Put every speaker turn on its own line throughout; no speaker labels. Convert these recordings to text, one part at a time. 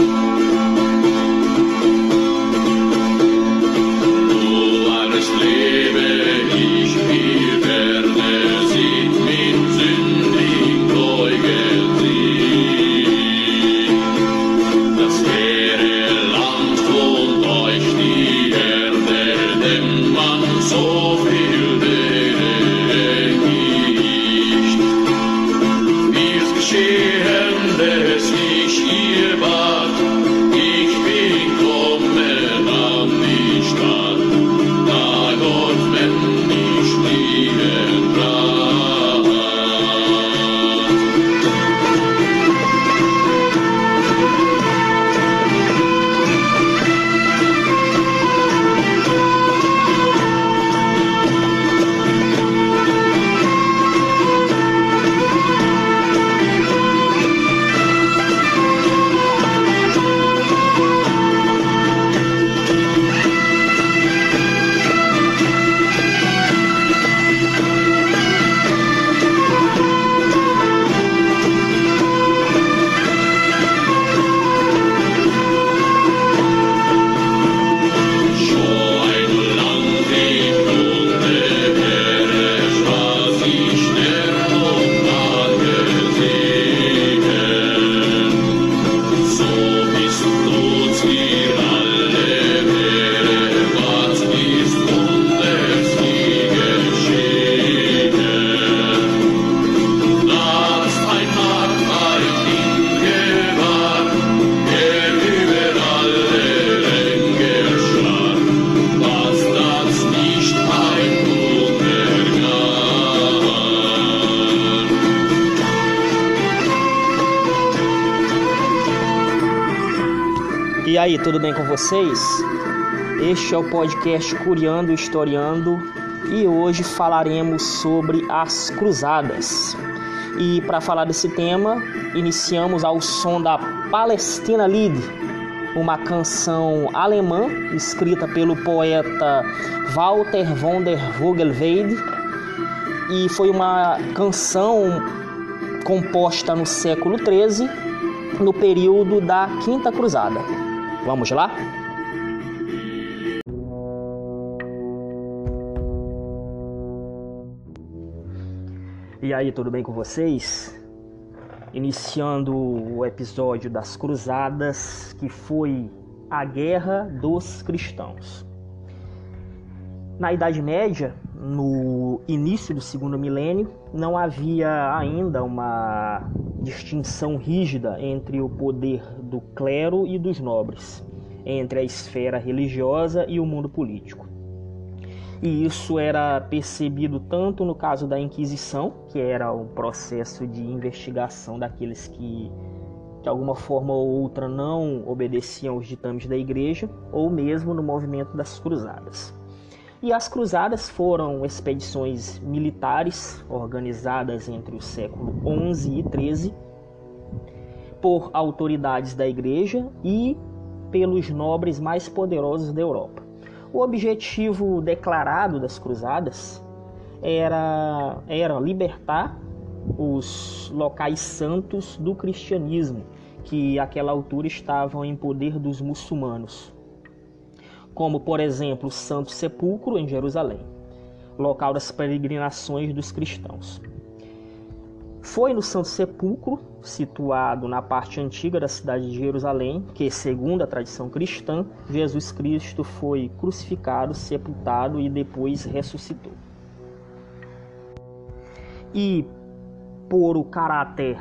aí, tudo bem com vocês? Este é o podcast Curiando Historiando e hoje falaremos sobre as Cruzadas. E para falar desse tema, iniciamos ao som da Palestina Lied, uma canção alemã escrita pelo poeta Walter von der Vogelweide e foi uma canção composta no século XIII, no período da Quinta Cruzada. Vamos lá? E aí, tudo bem com vocês? Iniciando o episódio das Cruzadas, que foi a Guerra dos Cristãos. Na Idade Média, no início do segundo milênio, não havia ainda uma distinção rígida entre o poder do clero e dos nobres, entre a esfera religiosa e o mundo político. E isso era percebido tanto no caso da Inquisição, que era o processo de investigação daqueles que de alguma forma ou outra não obedeciam aos ditames da igreja, ou mesmo no movimento das cruzadas. E as cruzadas foram expedições militares organizadas entre o século 11 e 13 por autoridades da igreja e pelos nobres mais poderosos da Europa. O objetivo declarado das cruzadas era, era libertar os locais santos do cristianismo, que àquela altura estavam em poder dos muçulmanos como por exemplo o Santo Sepulcro em Jerusalém, local das peregrinações dos cristãos. Foi no Santo Sepulcro, situado na parte antiga da cidade de Jerusalém, que, segundo a tradição cristã, Jesus Cristo foi crucificado, sepultado e depois ressuscitou. E por o caráter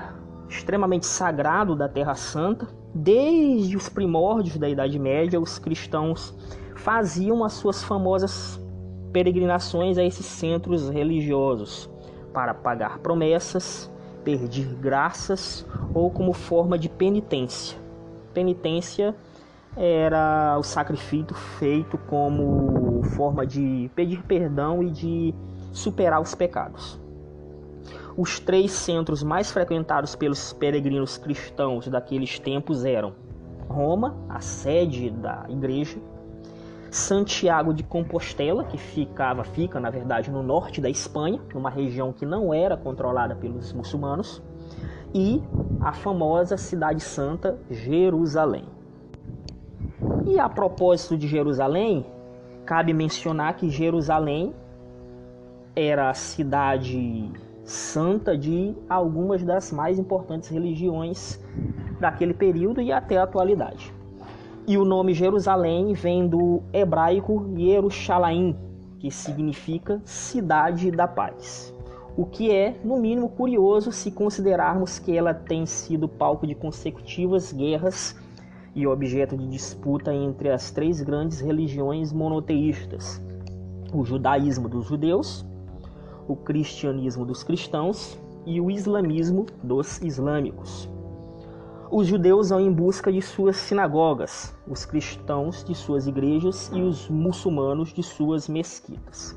extremamente sagrado da Terra Santa, desde os primórdios da Idade Média, os cristãos faziam as suas famosas peregrinações a esses centros religiosos para pagar promessas, pedir graças ou como forma de penitência. Penitência era o sacrifício feito como forma de pedir perdão e de superar os pecados. Os três centros mais frequentados pelos peregrinos cristãos daqueles tempos eram Roma, a sede da igreja, Santiago de Compostela, que ficava, fica na verdade no norte da Espanha, numa região que não era controlada pelos muçulmanos, e a famosa Cidade Santa, Jerusalém. E a propósito de Jerusalém, cabe mencionar que Jerusalém era a cidade santa de algumas das mais importantes religiões daquele período e até a atualidade. E o nome Jerusalém vem do hebraico Yerushalayim, que significa cidade da paz. O que é, no mínimo, curioso se considerarmos que ela tem sido palco de consecutivas guerras e objeto de disputa entre as três grandes religiões monoteístas: o judaísmo dos judeus, o cristianismo dos cristãos e o islamismo dos islâmicos. Os judeus vão em busca de suas sinagogas, os cristãos de suas igrejas e os muçulmanos de suas mesquitas.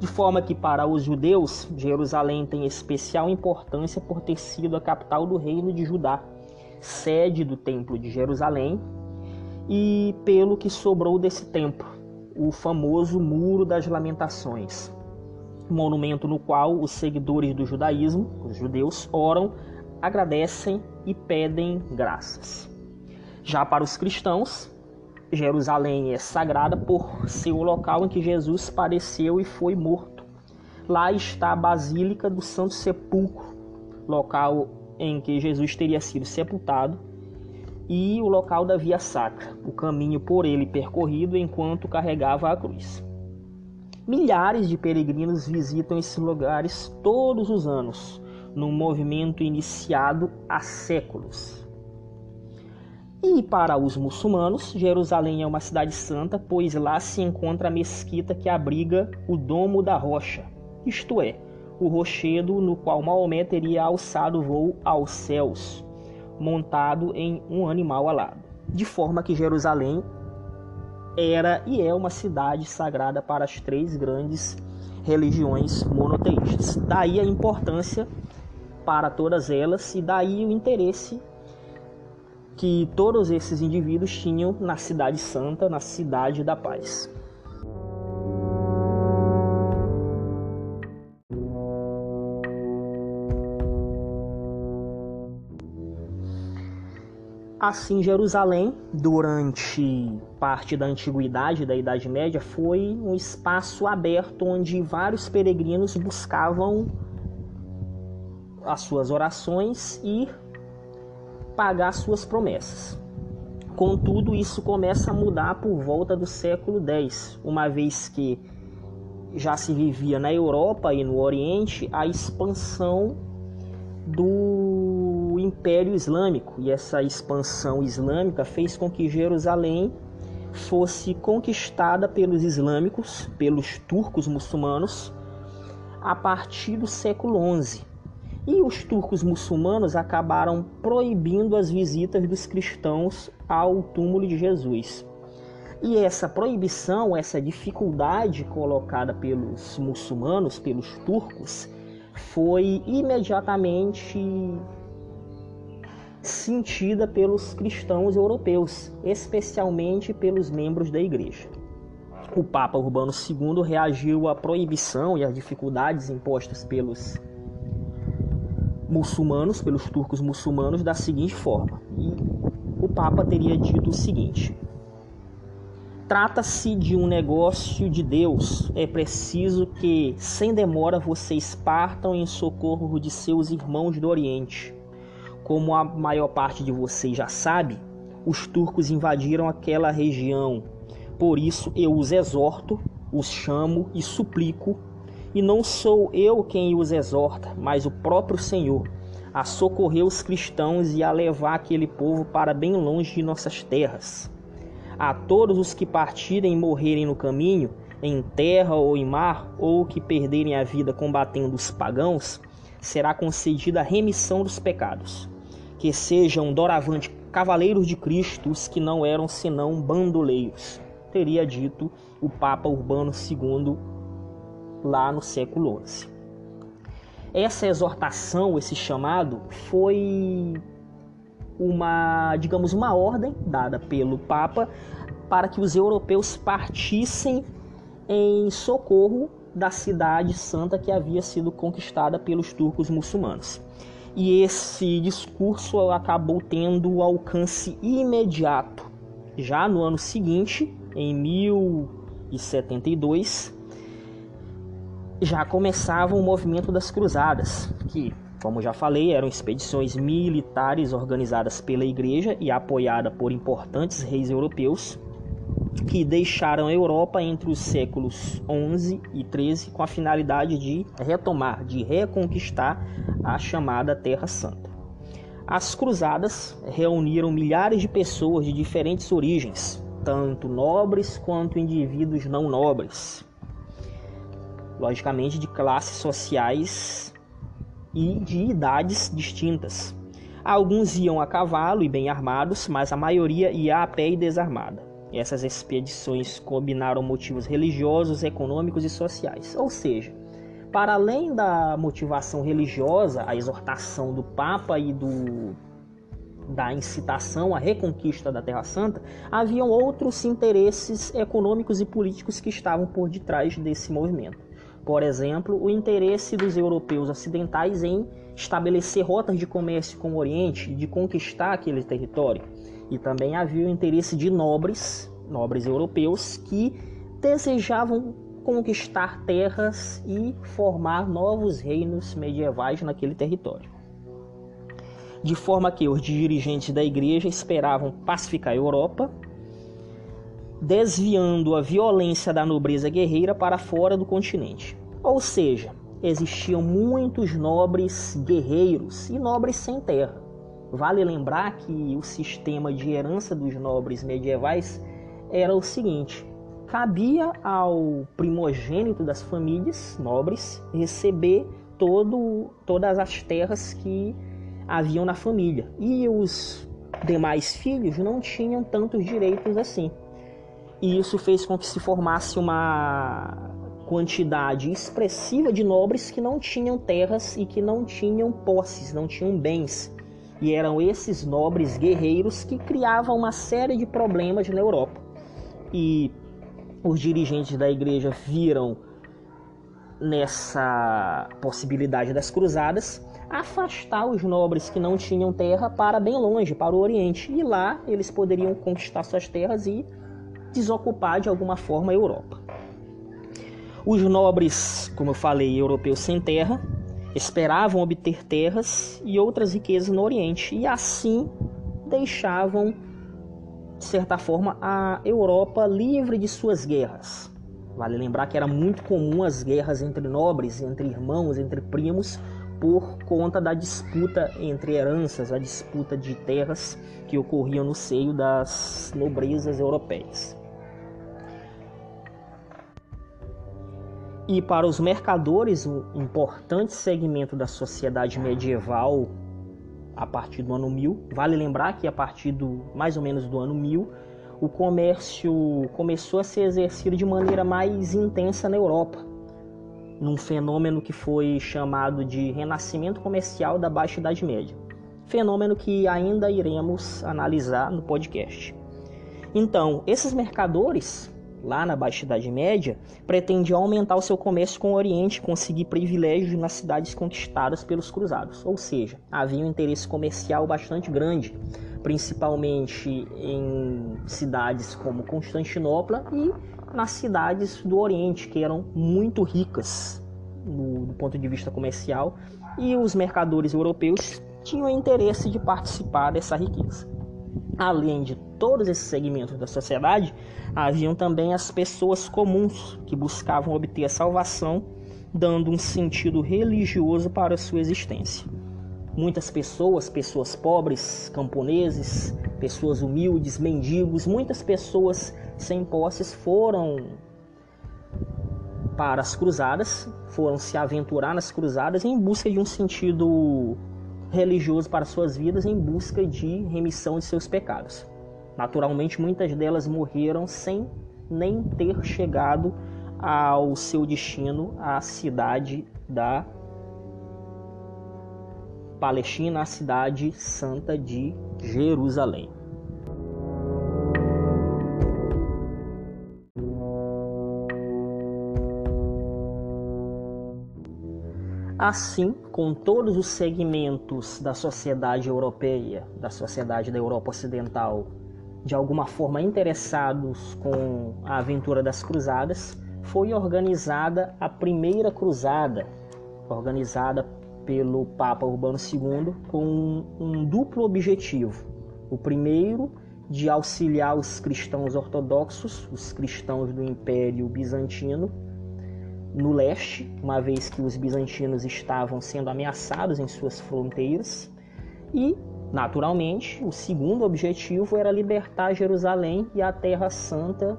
De forma que, para os judeus, Jerusalém tem especial importância por ter sido a capital do reino de Judá, sede do Templo de Jerusalém, e pelo que sobrou desse templo, o famoso Muro das Lamentações, monumento no qual os seguidores do judaísmo, os judeus, oram agradecem e pedem graças. Já para os cristãos, Jerusalém é sagrada por ser o local em que Jesus padeceu e foi morto. Lá está a Basílica do Santo Sepulcro, local em que Jesus teria sido sepultado, e o local da Via Sacra, o caminho por ele percorrido enquanto carregava a cruz. Milhares de peregrinos visitam esses lugares todos os anos, num movimento iniciado há séculos. E para os muçulmanos, Jerusalém é uma cidade santa, pois lá se encontra a mesquita que abriga o Domo da Rocha, isto é, o rochedo no qual Maomé teria alçado voo aos céus, montado em um animal alado. De forma que Jerusalém era e é uma cidade sagrada para as três grandes religiões monoteístas. Daí a importância para todas elas e daí o interesse que todos esses indivíduos tinham na cidade santa, na cidade da paz. Assim, Jerusalém, durante parte da antiguidade da Idade Média, foi um espaço aberto onde vários peregrinos buscavam as suas orações e pagar suas promessas. Contudo, isso começa a mudar por volta do século X, uma vez que já se vivia na Europa e no Oriente a expansão do Império Islâmico, e essa expansão islâmica fez com que Jerusalém fosse conquistada pelos islâmicos, pelos turcos muçulmanos, a partir do século XI. E os turcos muçulmanos acabaram proibindo as visitas dos cristãos ao túmulo de Jesus. E essa proibição, essa dificuldade colocada pelos muçulmanos, pelos turcos, foi imediatamente sentida pelos cristãos europeus, especialmente pelos membros da igreja. O Papa Urbano II reagiu à proibição e às dificuldades impostas pelos muçulmanos, pelos turcos muçulmanos, da seguinte forma. E o Papa teria dito o seguinte: Trata-se de um negócio de Deus. É preciso que, sem demora, vocês partam em socorro de seus irmãos do Oriente. Como a maior parte de vocês já sabe, os turcos invadiram aquela região. Por isso eu os exorto, os chamo e suplico e não sou eu quem os exorta, mas o próprio Senhor, a socorrer os cristãos e a levar aquele povo para bem longe de nossas terras. A todos os que partirem e morrerem no caminho, em terra ou em mar, ou que perderem a vida combatendo os pagãos, será concedida a remissão dos pecados. Que sejam doravante cavaleiros de Cristo os que não eram senão bandoleiros, teria dito o Papa Urbano II lá no século XI. Essa exortação, esse chamado, foi uma, digamos, uma ordem dada pelo Papa para que os europeus partissem em socorro da cidade santa que havia sido conquistada pelos turcos muçulmanos. e esse discurso acabou tendo alcance imediato. Já no ano seguinte, em 1072, já começava o movimento das Cruzadas, que, como já falei, eram expedições militares organizadas pela Igreja e apoiada por importantes reis europeus que deixaram a Europa entre os séculos 11 e 13 com a finalidade de retomar, de reconquistar a chamada Terra Santa. As cruzadas reuniram milhares de pessoas de diferentes origens, tanto nobres quanto indivíduos não nobres, logicamente de classes sociais e de idades distintas. Alguns iam a cavalo e bem armados, mas a maioria ia a pé e desarmada. Essas expedições combinaram motivos religiosos, econômicos e sociais. Ou seja, para além da motivação religiosa, a exortação do Papa e do, da incitação à reconquista da Terra Santa, haviam outros interesses econômicos e políticos que estavam por detrás desse movimento. Por exemplo, o interesse dos europeus ocidentais em estabelecer rotas de comércio com o Oriente de conquistar aquele território e também havia o interesse de nobres, nobres europeus, que desejavam conquistar terras e formar novos reinos medievais naquele território. De forma que os dirigentes da igreja esperavam pacificar a Europa, desviando a violência da nobreza guerreira para fora do continente. Ou seja, existiam muitos nobres guerreiros e nobres sem terra Vale lembrar que o sistema de herança dos nobres medievais era o seguinte: cabia ao primogênito das famílias nobres receber todo, todas as terras que haviam na família, e os demais filhos não tinham tantos direitos assim. E isso fez com que se formasse uma quantidade expressiva de nobres que não tinham terras e que não tinham posses, não tinham bens. E eram esses nobres guerreiros que criavam uma série de problemas na Europa. E os dirigentes da igreja viram nessa possibilidade das cruzadas afastar os nobres que não tinham terra para bem longe, para o Oriente. E lá eles poderiam conquistar suas terras e desocupar de alguma forma a Europa. Os nobres, como eu falei, europeus sem terra, esperavam obter terras e outras riquezas no Oriente e assim deixavam, de certa forma, a Europa livre de suas guerras. Vale lembrar que era muito comum as guerras entre nobres, entre irmãos, entre primos, por conta da disputa entre heranças, a disputa de terras que ocorriam no seio das nobrezas europeias. E para os mercadores, um importante segmento da sociedade medieval a partir do ano 1000, vale lembrar que a partir do mais ou menos do ano 1000, o comércio começou a ser exercido de maneira mais intensa na Europa, num fenômeno que foi chamado de renascimento comercial da Baixa Idade Média. Fenômeno que ainda iremos analisar no podcast. Então, esses mercadores lá na Baixa Idade Média, pretendia aumentar o seu comércio com o Oriente e conseguir privilégios nas cidades conquistadas pelos cruzados. Ou seja, havia um interesse comercial bastante grande, principalmente em cidades como Constantinopla e nas cidades do Oriente, que eram muito ricas do, do ponto de vista comercial, e os mercadores europeus tinham interesse de participar dessa riqueza. Além de todos esses segmentos da sociedade, haviam também as pessoas comuns que buscavam obter a salvação, dando um sentido religioso para a sua existência. Muitas pessoas, pessoas pobres, camponeses, pessoas humildes, mendigos, muitas pessoas sem posses foram para as cruzadas, foram se aventurar nas cruzadas em busca de um sentido religioso para suas vidas em busca de remissão de seus pecados. Naturalmente, muitas delas morreram sem nem ter chegado ao seu destino, à cidade da Palestina, a cidade santa de Jerusalém. Assim, com todos os segmentos da sociedade europeia, da sociedade da Europa Ocidental, de alguma forma interessados com a aventura das cruzadas, foi organizada a primeira cruzada, organizada pelo Papa Urbano II com um duplo objetivo. O primeiro, de auxiliar os cristãos ortodoxos, os cristãos do Império Bizantino, no leste, uma vez que os bizantinos estavam sendo ameaçados em suas fronteiras, e, naturalmente, o segundo objetivo era libertar Jerusalém e a Terra Santa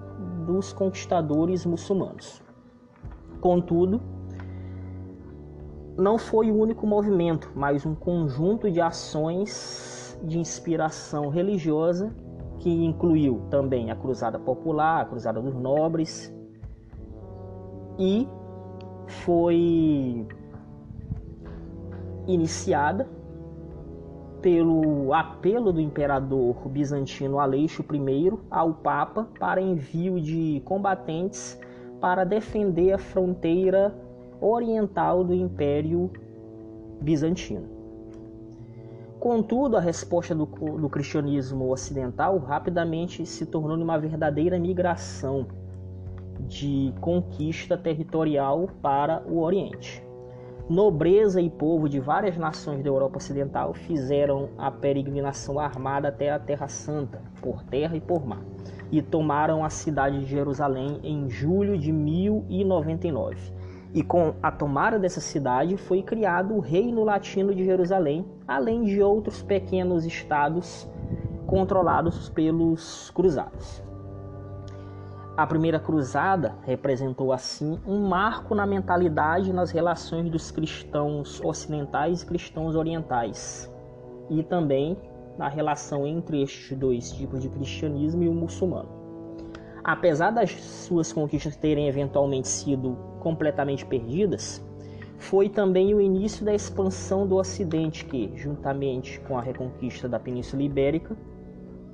dos conquistadores muçulmanos. Contudo, não foi o único movimento, mas um conjunto de ações de inspiração religiosa que incluiu também a Cruzada Popular, a Cruzada dos Nobres e foi iniciada pelo apelo do imperador bizantino Aleixo I ao Papa para envio de combatentes para defender a fronteira oriental do Império Bizantino. Contudo, a resposta do, do cristianismo ocidental rapidamente se tornou uma verdadeira migração de conquista territorial para o Oriente. Nobreza e povo de várias nações da Europa Ocidental fizeram a peregrinação armada até a Terra Santa, por terra e por mar, e tomaram a cidade de Jerusalém em julho de 1099 e com a tomada dessa cidade foi criado o Reino Latino de Jerusalém, além de outros pequenos estados controlados pelos cruzados. A primeira cruzada representou assim um marco na mentalidade e nas relações dos cristãos ocidentais e cristãos orientais, e também na relação entre estes dois tipos de cristianismo e o muçulmano. Apesar das suas conquistas terem eventualmente sido completamente perdidas, foi também o início da expansão do Ocidente, que, juntamente com a reconquista da Península Ibérica,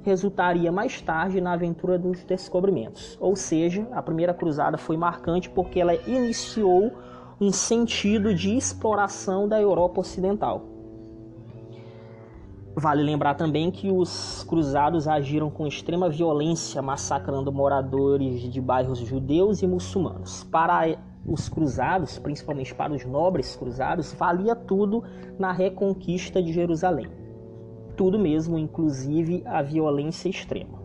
resultaria mais tarde na aventura dos descobrimentos. Ou seja, a primeira cruzada foi marcante porque ela iniciou um sentido de exploração da Europa Ocidental. Vale lembrar também que os cruzados agiram com extrema violência, massacrando moradores de bairros judeus e muçulmanos. Para os cruzados, principalmente para os nobres cruzados, valia tudo na reconquista de Jerusalém. Tudo mesmo, inclusive a violência extrema.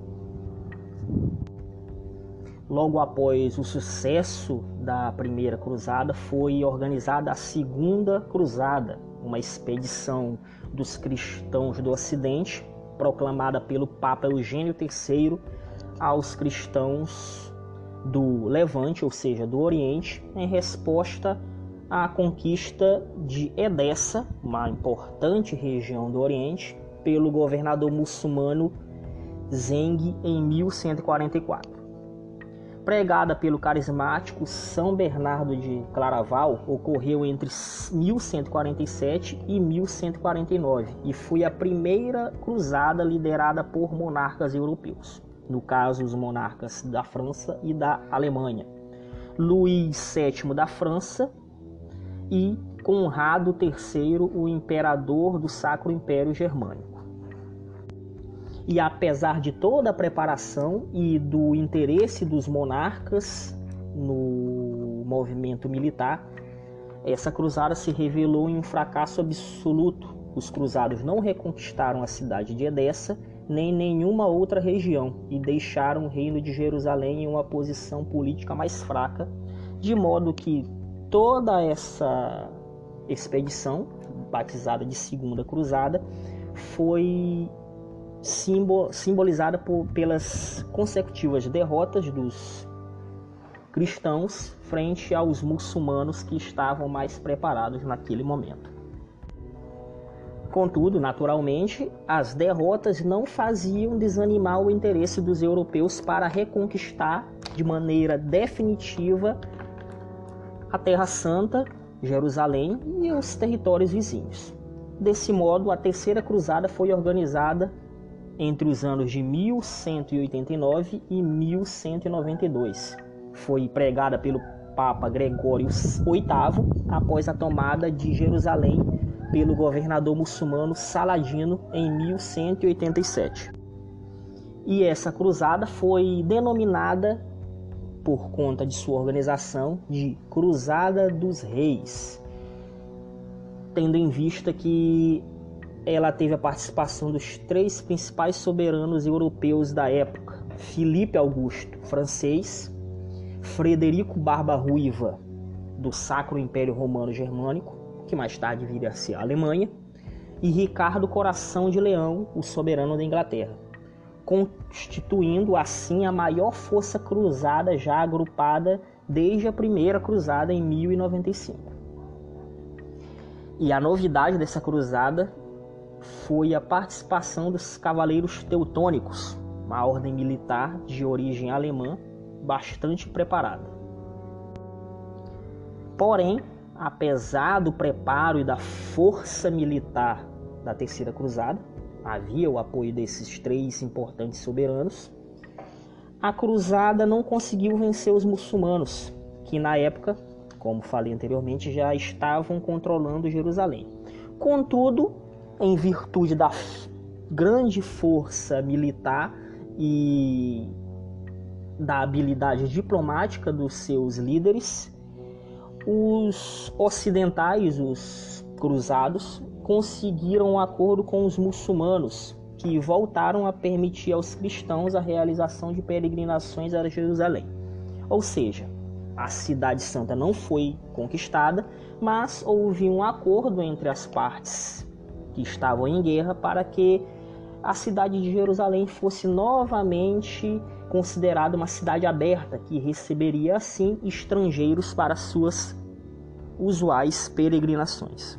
Logo após o sucesso da primeira cruzada, foi organizada a segunda cruzada, uma expedição dos cristãos do Ocidente, proclamada pelo Papa Eugênio III aos cristãos do Levante, ou seja, do Oriente, em resposta à conquista de Edessa, uma importante região do Oriente, pelo governador muçulmano Zeng em 1144 pregada pelo carismático São Bernardo de Claraval, ocorreu entre 1147 e 1149 e foi a primeira cruzada liderada por monarcas europeus, no caso os monarcas da França e da Alemanha. Luís VII da França e Conrado III, o imperador do Sacro Império Germânico. E apesar de toda a preparação e do interesse dos monarcas no movimento militar, essa cruzada se revelou em um fracasso absoluto. Os cruzados não reconquistaram a cidade de Edessa nem nenhuma outra região e deixaram o reino de Jerusalém em uma posição política mais fraca, de modo que toda essa expedição, batizada de Segunda Cruzada, foi simbolizada por, pelas consecutivas derrotas dos cristãos frente aos muçulmanos que estavam mais preparados naquele momento. Contudo, naturalmente, as derrotas não faziam desanimar o interesse dos europeus para reconquistar de maneira definitiva a Terra Santa, Jerusalém e os territórios vizinhos. Desse modo, a Terceira Cruzada foi organizada entre os anos de 1189 e 1192. Foi pregada pelo Papa Gregório VIII após a tomada de Jerusalém pelo governador muçulmano Saladino em 1187. E essa cruzada foi denominada, por conta de sua organização, de Cruzada dos Reis, tendo em vista que ela teve a participação dos três principais soberanos europeus da época: Filipe Augusto, francês, Frederico Barba Ruiva, do Sacro Império Romano Germânico, que mais tarde viria a ser a Alemanha, e Ricardo Coração de Leão, o soberano da Inglaterra, constituindo assim a maior força cruzada já agrupada desde a primeira cruzada em 1095. E a novidade dessa cruzada foi a participação dos cavaleiros teutônicos, uma ordem militar de origem alemã bastante preparada. Porém, apesar do preparo e da força militar da Terceira Cruzada, havia o apoio desses três importantes soberanos, a cruzada não conseguiu vencer os muçulmanos, que na época, como falei anteriormente, já estavam controlando Jerusalém. Contudo, em virtude da grande força militar e da habilidade diplomática dos seus líderes, os ocidentais, os cruzados, conseguiram um acordo com os muçulmanos, que voltaram a permitir aos cristãos a realização de peregrinações a Jerusalém. Ou seja, a Cidade Santa não foi conquistada, mas houve um acordo entre as partes que estavam em guerra para que a cidade de Jerusalém fosse novamente considerada uma cidade aberta que receberia assim estrangeiros para suas usuais peregrinações.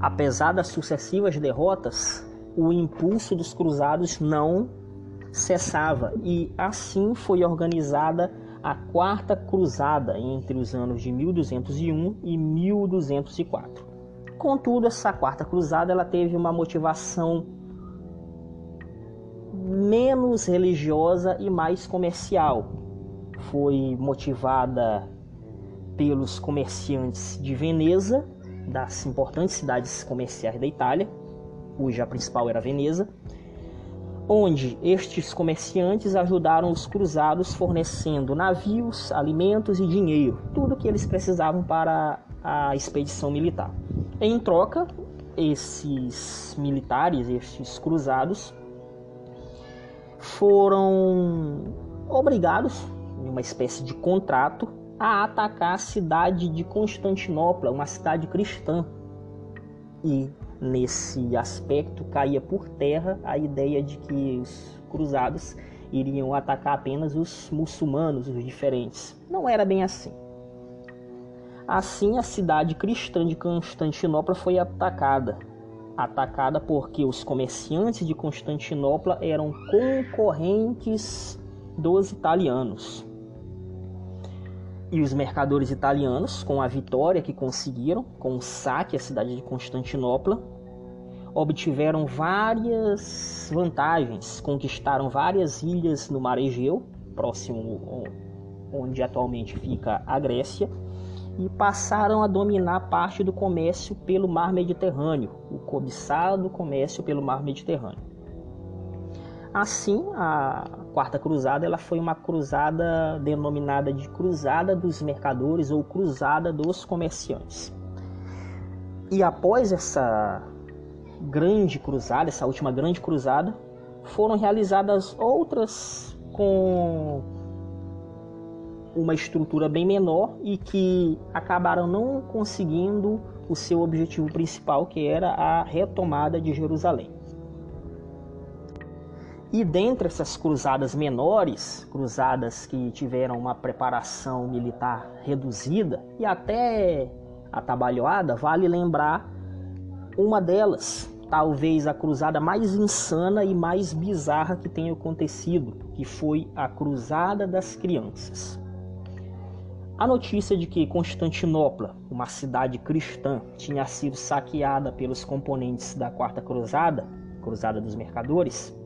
Apesar das sucessivas derrotas, o impulso dos cruzados não cessava e assim foi organizada a Quarta Cruzada entre os anos de 1201 e 1204. Contudo, essa Quarta Cruzada ela teve uma motivação menos religiosa e mais comercial. Foi motivada pelos comerciantes de Veneza, das importantes cidades comerciais da Itália, cuja principal era Veneza, onde estes comerciantes ajudaram os cruzados fornecendo navios, alimentos e dinheiro, tudo que eles precisavam para a expedição militar. Em troca, esses militares, estes cruzados, foram obrigados, em uma espécie de contrato, a atacar a cidade de Constantinopla, uma cidade cristã. E nesse aspecto caía por terra a ideia de que os cruzados iriam atacar apenas os muçulmanos, os diferentes. Não era bem assim. Assim, a cidade cristã de Constantinopla foi atacada. Atacada porque os comerciantes de Constantinopla eram concorrentes dos italianos. E os mercadores italianos, com a vitória que conseguiram, com o saque à cidade de Constantinopla, obtiveram várias vantagens, conquistaram várias ilhas no mar Egeu, próximo onde atualmente fica a Grécia, e passaram a dominar parte do comércio pelo mar Mediterrâneo, o cobiçado comércio pelo mar Mediterrâneo. Assim, a Quarta Cruzada ela foi uma cruzada denominada de Cruzada dos Mercadores ou Cruzada dos Comerciantes. E após essa grande cruzada, essa última grande cruzada, foram realizadas outras com uma estrutura bem menor e que acabaram não conseguindo o seu objetivo principal, que era a retomada de Jerusalém. E dentre essas cruzadas menores, cruzadas que tiveram uma preparação militar reduzida e até atabalhoada, vale lembrar uma delas, talvez a cruzada mais insana e mais bizarra que tenha acontecido, que foi a Cruzada das Crianças. A notícia de que Constantinopla, uma cidade cristã, tinha sido saqueada pelos componentes da Quarta Cruzada, Cruzada dos Mercadores,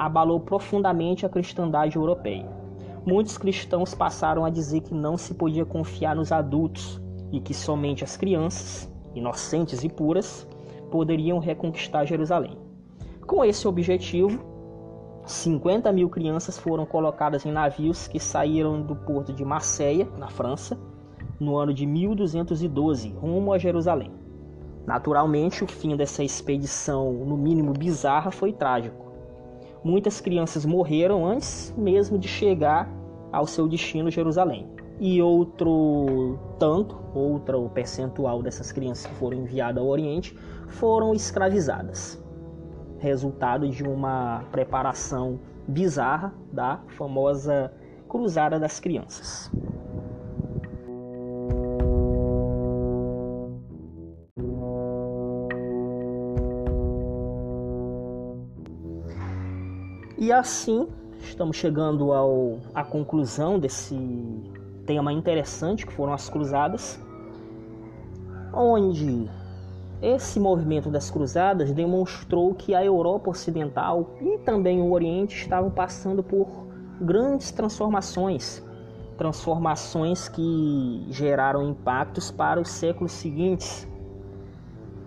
abalou profundamente a cristandade europeia. Muitos cristãos passaram a dizer que não se podia confiar nos adultos e que somente as crianças, inocentes e puras, poderiam reconquistar Jerusalém. Com esse objetivo, 50 mil crianças foram colocadas em navios que saíram do porto de Marseille, na França, no ano de 1212, rumo a Jerusalém. Naturalmente, o fim dessa expedição, no mínimo bizarra, foi trágico. Muitas crianças morreram antes mesmo de chegar ao seu destino, Jerusalém. E outro tanto, outro percentual dessas crianças que foram enviadas ao Oriente, foram escravizadas resultado de uma preparação bizarra da famosa Cruzada das Crianças. E assim, estamos chegando ao, à conclusão desse tema interessante que foram as cruzadas, onde esse movimento das cruzadas demonstrou que a Europa Ocidental e também o Oriente estavam passando por grandes transformações, transformações que geraram impactos para os séculos seguintes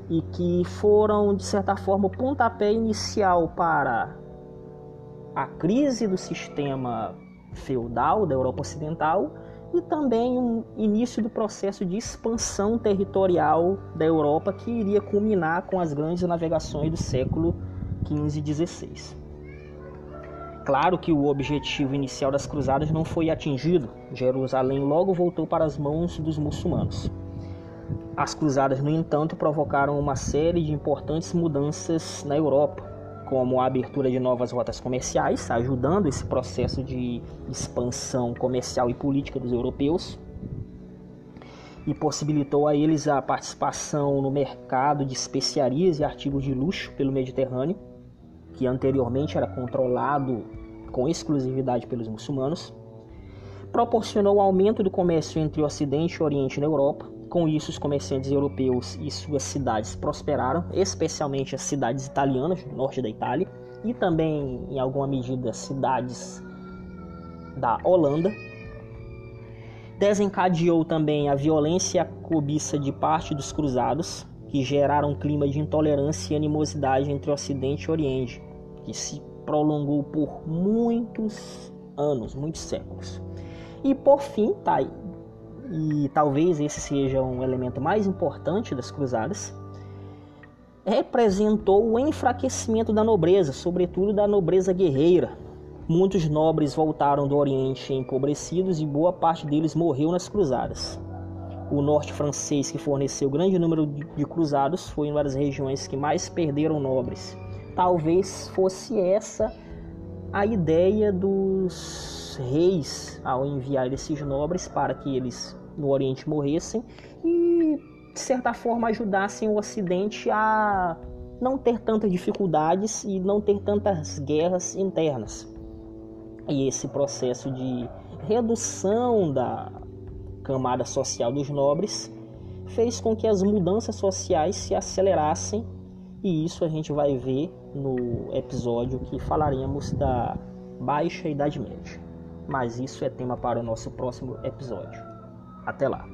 e que foram, de certa forma, o pontapé inicial para a crise do sistema feudal da Europa Ocidental e também um início do processo de expansão territorial da Europa que iria culminar com as grandes navegações do século XV e XVI. Claro que o objetivo inicial das cruzadas não foi atingido. Jerusalém logo voltou para as mãos dos muçulmanos. As cruzadas, no entanto, provocaram uma série de importantes mudanças na Europa, como a abertura de novas rotas comerciais, ajudando esse processo de expansão comercial e política dos europeus, e possibilitou a eles a participação no mercado de especiarias e artigos de luxo pelo Mediterrâneo, que anteriormente era controlado com exclusividade pelos muçulmanos. Proporcionou o aumento do comércio entre o Ocidente e o Oriente na Europa, com isso, os comerciantes europeus e suas cidades prosperaram, especialmente as cidades italianas, no norte da Itália, e também, em alguma medida, cidades da Holanda. Desencadeou também a violência e a cobiça de parte dos cruzados, que geraram um clima de intolerância e animosidade entre Ocidente e Oriente, que se prolongou por muitos anos, muitos séculos. E por fim, tá aí, e talvez esse seja um elemento mais importante das cruzadas, representou o enfraquecimento da nobreza, sobretudo da nobreza guerreira. Muitos nobres voltaram do Oriente empobrecidos e boa parte deles morreu nas cruzadas. O norte francês, que forneceu grande número de cruzados, foi uma das regiões que mais perderam nobres. Talvez fosse essa a ideia dos reis ao enviar esses nobres para que eles no Oriente morressem e de certa forma ajudassem o Ocidente a não ter tantas dificuldades e não ter tantas guerras internas. E esse processo de redução da camada social dos nobres fez com que as mudanças sociais se acelerassem e isso a gente vai ver no episódio que falaremos da Baixa Idade Média mas isso é tema para o nosso próximo episódio. Até lá!